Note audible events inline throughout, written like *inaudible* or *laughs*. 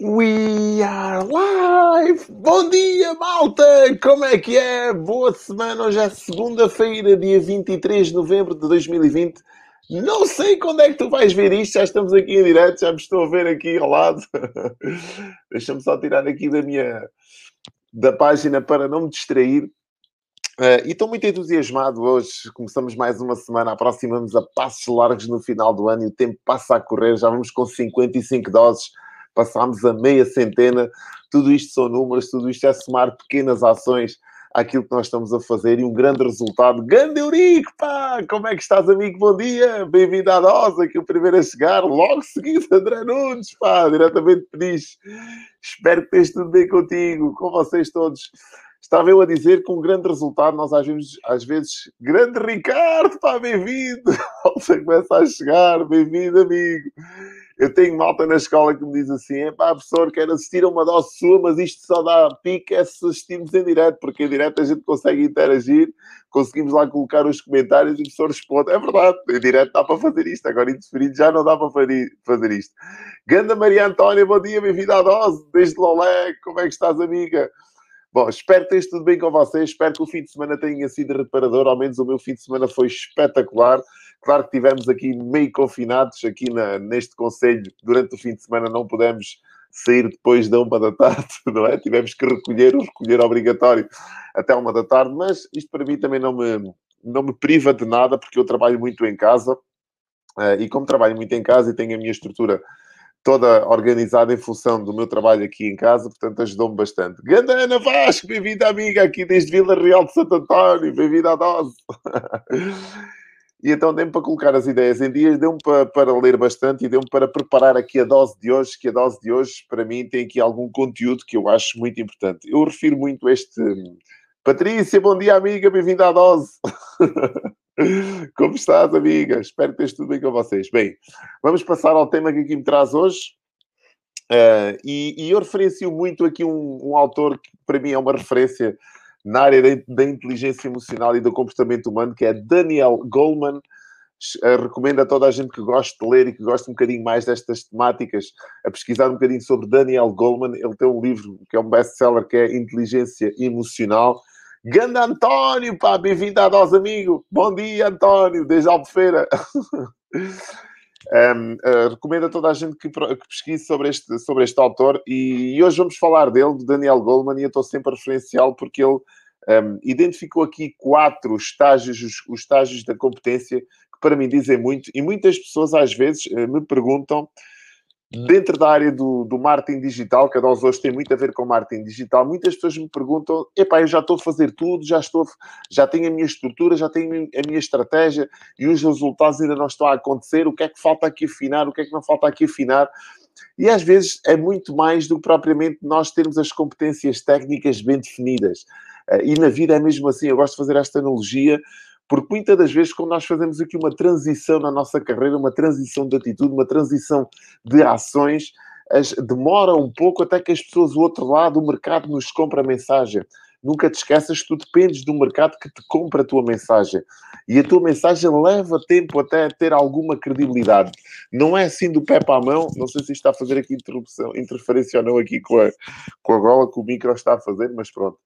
We are live! Bom dia, malta! Como é que é? Boa semana! Hoje é segunda-feira, dia 23 de novembro de 2020. Não sei quando é que tu vais ver isto, já estamos aqui em direto, já me estou a ver aqui ao lado. *laughs* Deixa-me só tirar aqui da minha da página para não me distrair. Uh, e estou muito entusiasmado hoje. Começamos mais uma semana, aproximamos a passos largos no final do ano e o tempo passa a correr. Já vamos com 55 doses passámos a meia centena. Tudo isto são números, tudo isto é somar pequenas ações àquilo que nós estamos a fazer e um grande resultado. Grande Eurico, pá! Como é que estás, amigo? Bom dia! Bem-vindo à Dosa, aqui o primeiro a chegar. Logo seguido, André Nunes, pá! Diretamente Peniche. Espero que esteja tudo bem contigo, com vocês todos. Estava eu a dizer que um grande resultado, nós às vezes, às vezes grande Ricardo, pá, bem-vindo! *laughs* Você começa a chegar, bem-vindo, amigo! Eu tenho malta na escola que me diz assim: é pá, professor, quero assistir a uma dose sua, mas isto só dá pique é se assistirmos em direto, porque em direto a gente consegue interagir, conseguimos lá colocar os comentários e o professor responde. É verdade, em direto dá para fazer isto, agora indeferido já não dá para fazer isto. Ganda Maria Antónia, bom dia, bem-vinda à dose, desde Lolé, como é que estás, amiga? Bom, espero que esteja tudo bem com vocês. Espero que o fim de semana tenha sido reparador. Ao menos o meu fim de semana foi espetacular. Claro que tivemos aqui meio confinados aqui na, neste conselho. Durante o fim de semana não pudemos sair depois da uma da tarde, *laughs* não é? Tivemos que recolher, o recolher obrigatório até uma da tarde. Mas isto para mim também não me, não me priva de nada, porque eu trabalho muito em casa. Uh, e como trabalho muito em casa e tenho a minha estrutura toda organizada em função do meu trabalho aqui em casa, portanto ajudou-me bastante. Ganda Ana Vasco, bem-vinda amiga aqui desde Vila Real de Santo António, bem-vinda à dose. *laughs* e então deu-me para colocar as ideias em dias, deu-me para, para, ler bastante e deu-me para preparar aqui a dose de hoje, que a dose de hoje, para mim, tem aqui algum conteúdo que eu acho muito importante. Eu refiro muito este... Patrícia, bom dia amiga, bem-vinda à dose. *laughs* Como estás, amiga? Espero que esteja tudo bem com vocês. Bem, vamos passar ao tema que aqui me traz hoje. Uh, e, e, eu referencio muito aqui um, um, autor que para mim é uma referência na área da, inteligência emocional e do comportamento humano, que é Daniel Goleman. Uh, recomendo a toda a gente que gosta de ler e que gosta um bocadinho mais destas temáticas a pesquisar um bocadinho sobre Daniel Goleman. Ele tem um livro que é um best-seller que é Inteligência Emocional Ganda António, pá, bem-vindo à Dose Amigo. Bom dia, António, desde Albufeira. *laughs* um, uh, recomendo a toda a gente que, que, pesquise sobre este, sobre este autor e, e, hoje vamos falar dele, de Daniel Goleman, e eu estou sempre a referenciá-lo porque ele um, identificou aqui quatro estágios, os, os estágios da competência, que para mim dizem muito, e muitas pessoas às vezes uh, me perguntam Dentro da área do, do marketing digital, que a nós hoje tem muito a ver com marketing digital, muitas pessoas me perguntam: epá, eu já estou a fazer tudo, já estou, já tenho a minha estrutura, já tenho a minha estratégia e os resultados ainda não estão a acontecer, o que é que falta aqui afinar, o que é que não falta aqui afinar? E às vezes é muito mais do que propriamente nós termos as competências técnicas bem definidas. Eh, e na vida é mesmo assim, eu gosto de fazer esta analogia porque muitas das vezes, quando nós fazemos aqui uma transição na nossa carreira, uma transição de atitude, uma transição de ações, as, demora um pouco até que as pessoas do outro lado, o mercado, nos compre a mensagem. Nunca te esqueças que tu dependes do mercado que te compra a tua mensagem. E a tua mensagem leva tempo até ter alguma credibilidade. Não é assim do pé para a mão. Não sei se está a fazer aqui interrupção, interferência ou não aqui com a, com a gola que o micro está a fazer, mas pronto.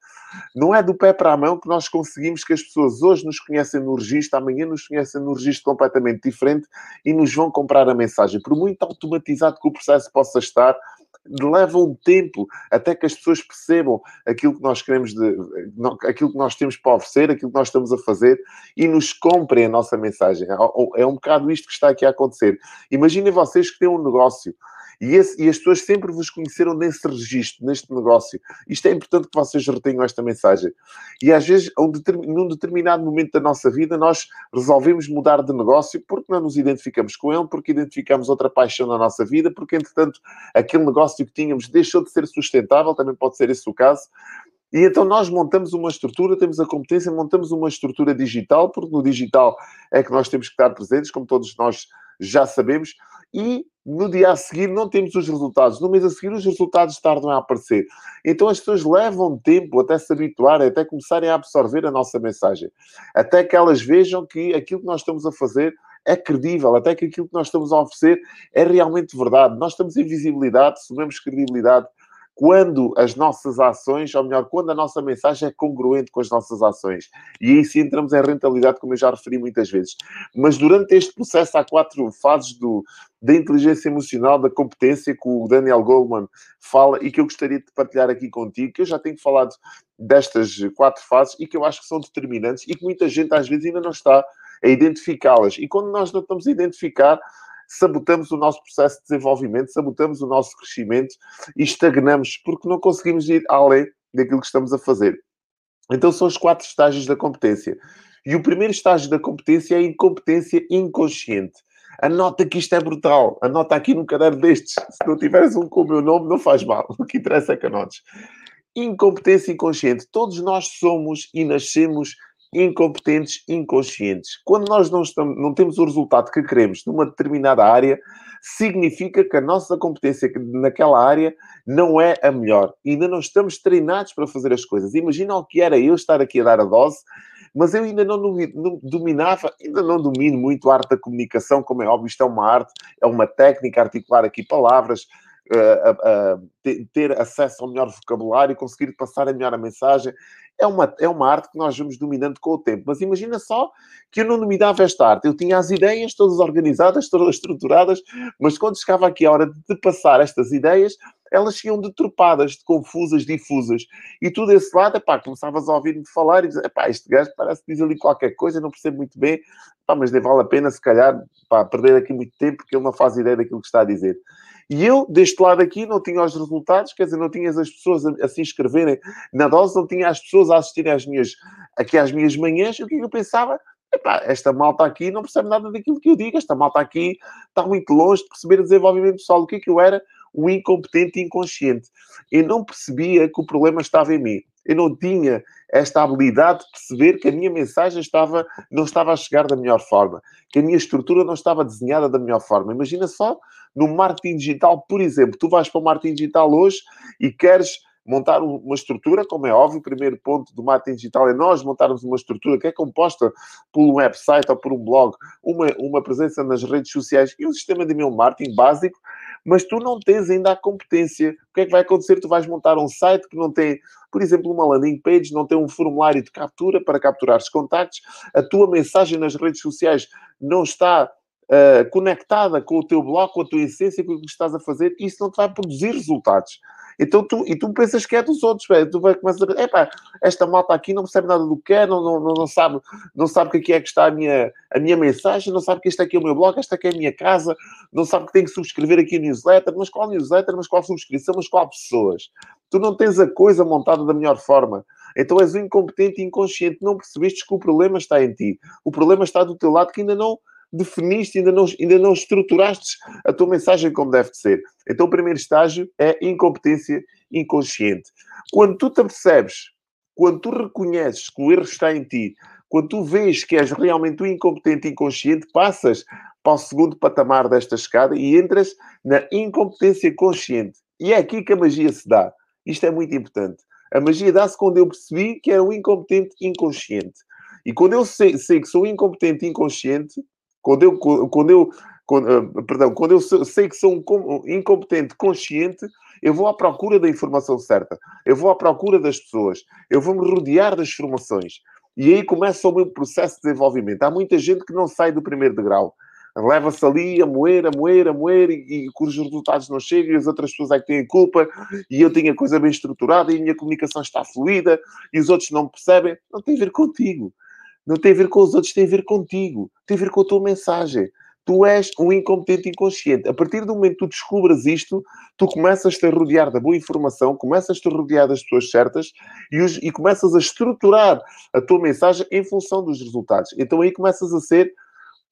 Não é do pé para a mão que nós conseguimos que as pessoas hoje nos conhecem no registro, amanhã nos conhecem no registro completamente diferente e nos vão comprar a mensagem. Por muito automatizado que o processo possa estar, leva um tempo até que as pessoas percebam aquilo que nós queremos, de, aquilo que nós temos para oferecer, aquilo que nós estamos a fazer e nos comprem a nossa mensagem. É, é um bocado isto que está aqui a acontecer. Imaginem vocês que têm um negócio e, esse, e, as pessoas sempre vos conheceram nesse registro, neste negócio. Isto é importante que vocês retenham esta mensagem. E às vezes, um num determinado momento da nossa vida, nós resolvemos mudar de negócio porque não nos identificamos com ele, porque identificamos outra paixão na nossa vida, porque entretanto aquele negócio que tínhamos deixou de ser sustentável, também pode ser esse o caso. E então nós montamos uma estrutura, temos a competência, montamos uma estrutura digital, porque no digital é que nós temos que estar presentes, como todos nós já sabemos, e no dia a seguir não temos os resultados. No mês a seguir os resultados tardam a aparecer. Então as pessoas levam tempo até se habituarem, até começarem a absorver a nossa mensagem. Até que elas vejam que aquilo que nós estamos a fazer é credível, até que aquilo que nós estamos a oferecer é realmente verdade. Nós estamos em visibilidade, assumimos credibilidade quando as nossas ações, ou melhor, quando a nossa mensagem é congruente com as nossas ações. E aí sim entramos em rentabilidade, como eu já referi muitas vezes. Mas durante este processo há quatro fases do, da inteligência emocional, da competência que o Daniel Goldman fala e que eu gostaria de partilhar aqui contigo, que eu já tenho falado destas quatro fases e que eu acho que são determinantes e que muita gente às vezes ainda não está a identificá-las. E quando nós não estamos a identificar, sabotamos o nosso processo de desenvolvimento, sabotamos o nosso crescimento e estagnamos porque não conseguimos ir além daquilo que estamos a fazer. Então são os quatro estágios da competência. E o primeiro estágio da competência é a incompetência inconsciente. Anota que isto é brutal. Anota aqui num caderno destes. Se não tiveres um com o meu nome, não faz mal. O que interessa é que anotes. Incompetência inconsciente. Todos nós somos e nascemos incompetentes inconscientes. Quando nós não, estamos, não temos o resultado que queremos numa determinada área, significa que a nossa competência naquela área não é a melhor. Ainda não estamos treinados para fazer as coisas. Imagina o que era eu estar aqui a dar a dose, mas eu ainda não, dominava, ainda não domino muito a arte da comunicação, como é óbvio, isto é uma arte, é uma técnica, articular aqui palavras, ter acesso ao melhor vocabulário, conseguir passar a melhor mensagem. É uma, é uma arte que nós vamos dominando com o tempo. Mas imagina só que eu não dominava esta arte. Eu tinha as ideias todas organizadas, todas estruturadas, mas quando chegava aqui a hora de passar estas ideias, elas iam deturpadas, confusas, difusas. E tu desse lado, epá, começavas a ouvir-me falar e dizer, epá, este gajo parece que diz ali qualquer coisa, não percebo muito bem, epá, mas nem vale a pena, se calhar, pá, perder aqui muito tempo, porque ele não faz ideia daquilo que está a dizer. E eu, deste lado aqui, não tinha os resultados, quer dizer, não tinha as pessoas a, a se inscreverem na dose, não tinha as pessoas a assistirem às minhas, aqui às minhas manhãs. E o que eu pensava? Epá, esta malta aqui não percebe nada daquilo que eu digo, esta malta aqui está muito longe de perceber o desenvolvimento pessoal. O que é que eu era? Um incompetente inconsciente. Eu não percebia que o problema estava em mim. Eu não tinha esta habilidade de perceber que a minha mensagem estava, não estava a chegar da melhor forma, que a minha estrutura não estava desenhada da melhor forma. Imagina só no marketing digital, por exemplo, tu vais para o marketing digital hoje e queres montar uma estrutura, como é óbvio, o primeiro ponto do marketing digital é nós montarmos uma estrutura que é composta por um website ou por um blog, uma, uma presença nas redes sociais e um sistema de e-mail marketing básico, mas tu não tens ainda a competência. O que é que vai acontecer? Tu vais montar um site que não tem, por exemplo, uma landing page, não tem um formulário de captura para capturar os contactos, a tua mensagem nas redes sociais não está uh, conectada com o teu blog, com a tua essência, com o que estás a fazer, isso não te vai produzir resultados. Então tu, e tu pensas que é dos outros, velho. Tu vai começar a epá, esta malta aqui não percebe nada do que é, não, não, não, sabe, não sabe que aqui é que está a minha, a minha mensagem, não sabe que este aqui é o meu blog, esta aqui é a minha casa, não sabe que tem que subscrever aqui a newsletter, mas qual newsletter, mas qual subscrição, mas qual pessoas? Tu não tens a coisa montada da melhor forma. Então és um incompetente e inconsciente. Não percebeste que o problema está em ti. O problema está do teu lado que ainda não definiste, ainda não, ainda não estruturaste a tua mensagem como deve de ser. Então, o primeiro estágio é incompetência inconsciente. Quando tu te percebes, quando tu reconheces que o erro está em ti, quando tu vês que és realmente um incompetente inconsciente, passas para o segundo patamar desta escada e entras na incompetência consciente. E é aqui que a magia se dá. Isto é muito importante. A magia dá-se quando eu percebi que era um incompetente inconsciente. E quando eu sei, sei que sou incompetente inconsciente, quando eu, quando eu, quando, uh, perdão, quando eu sei que sou um incompetente consciente, eu vou à procura da informação certa, eu vou à procura das pessoas, eu vou me rodear das formações. E aí começa o meu processo de desenvolvimento. Há muita gente que não sai do primeiro degrau. Leva-se ali a moer, a moer, a moer, e, e cujos resultados não chegam, e as outras pessoas é que têm culpa, e eu tenho a coisa bem estruturada, e a minha comunicação está fluida, e os outros não percebem. Não tem a ver contigo. Não tem a ver com os outros, tem a ver contigo. Tem a ver com a tua mensagem. Tu és um incompetente inconsciente. A partir do momento que tu descubras isto, tu começas-te a rodear da boa informação, começas-te a rodear das pessoas certas e, os, e começas a estruturar a tua mensagem em função dos resultados. Então aí começas a ser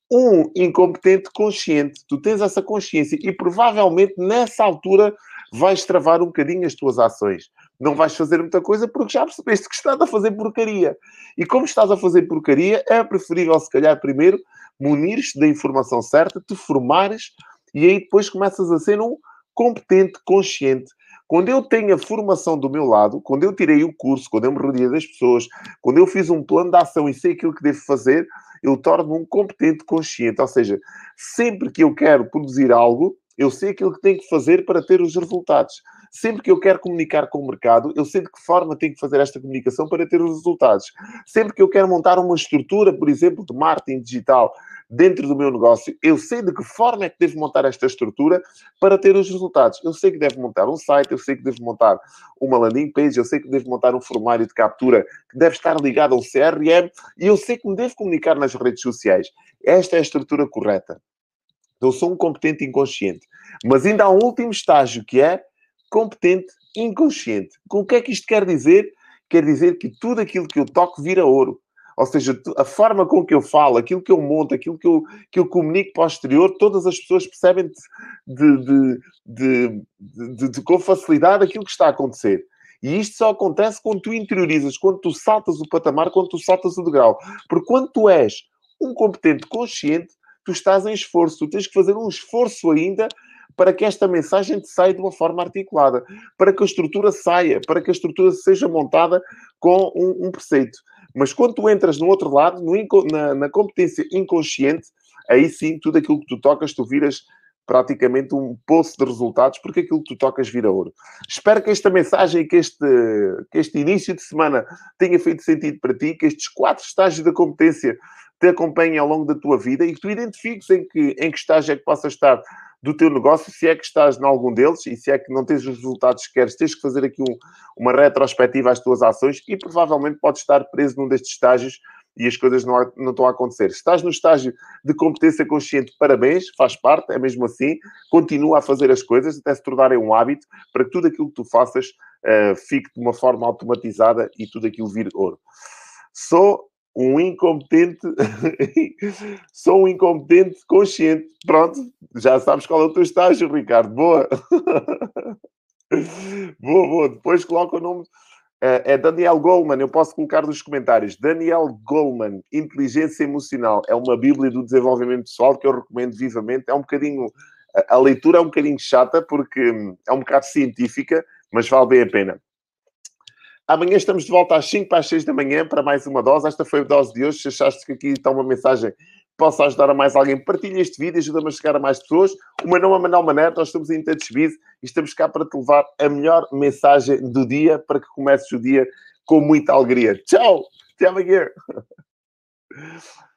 um incompetente consciente. Tu tens essa consciência e provavelmente nessa altura vais travar um bocadinho as tuas ações não vais fazer muita coisa porque já percebeste que estás a fazer porcaria. E como estás a fazer porcaria, é preferível, se calhar, primeiro munires-te da informação certa, te formares e aí depois começas a ser um competente, consciente. Quando eu tenho a formação do meu lado, quando eu tirei o curso, quando eu me rodeei das pessoas, quando eu fiz um plano de ação e sei aquilo que devo fazer, eu torno-me um competente consciente. Ou seja, sempre que eu quero produzir algo, eu sei aquilo que tenho que fazer para ter os resultados. Sempre que eu quero comunicar com o mercado, eu sei de que forma tenho que fazer esta comunicação para ter os resultados. Sempre que eu quero montar uma estrutura, por exemplo, de marketing digital dentro do meu negócio, eu sei de que forma é que devo montar esta estrutura para ter os resultados. Eu sei que devo montar um site, eu sei que devo montar uma landing page, eu sei que devo montar um formulário de captura que deve estar ligado ao CRM e eu sei que me devo comunicar nas redes sociais. Esta é a estrutura correta. Eu sou um competente inconsciente. Mas ainda há um último estágio que é competente inconsciente. Com o que é que isto quer dizer? Quer dizer que tudo aquilo que eu toco vira ouro. Ou seja, a forma com que eu falo, aquilo que eu monto, aquilo que eu, que eu comunico para o exterior, todas as pessoas percebem de, de, de, de, com facilidade aquilo que está a acontecer. E isto só acontece quando tu interiorizas, quando tu saltas o patamar, quando tu saltas o degrau. Porque quando tu és um competente consciente, tu estás em esforço, tu tens que fazer um esforço ainda para que esta mensagem te saia de uma forma articulada, para que a estrutura saia, para que a estrutura seja montada com um, um preceito. Mas quando tu entras no outro lado, no, na, na, competência inconsciente, aí sim, tudo aquilo que tu tocas, tu viras praticamente um poço de resultados, porque aquilo que tu tocas vira ouro. Espero que esta mensagem que este, que este início de semana tenha feito sentido para ti, que estes quatro estágios da competência te acompanhem ao longo da tua vida e que tu identifiques em que, em que estágio é que possas estar do teu negócio, se é que estás em algum deles e se é que não tens os resultados que queres, tens que fazer aqui um, uma retrospectiva às tuas ações e provavelmente podes estar preso num destes estágios e as coisas não, não estão a acontecer. Se estás no estágio de competência consciente, parabéns, faz parte, é mesmo assim, continua a fazer as coisas até se tornarem um hábito para que tudo aquilo que tu faças uh, fique de uma forma automatizada e tudo aquilo vire ouro. Sou um incompetente, *laughs* sou um incompetente consciente. Pronto, já sabes qual é o teu estágio, Ricardo. Boa. *laughs* boa, boa. Depois coloca o nome. É, é Daniel Goleman, eu posso colocar nos comentários. Daniel Goleman, Inteligência Emocional. É uma bíblia do desenvolvimento pessoal que eu recomendo vivamente. É um bocadinho. A leitura é um bocadinho chata porque hum, é um bocado científica, mas vale bem a pena. Amanhã estamos de volta às 5 para as 6 da manhã para mais uma dose. Esta foi a dose de hoje. Se achaste que aqui está uma mensagem que possa ajudar a mais alguém, partilha este vídeo, ajuda-me a chegar a mais pessoas. O meu nome é Manuel Mané, nós estamos em Touchbiz e estamos cá para te levar a melhor mensagem do dia para que comeces o dia com muita alegria. Tchau! Até amanhã! *laughs*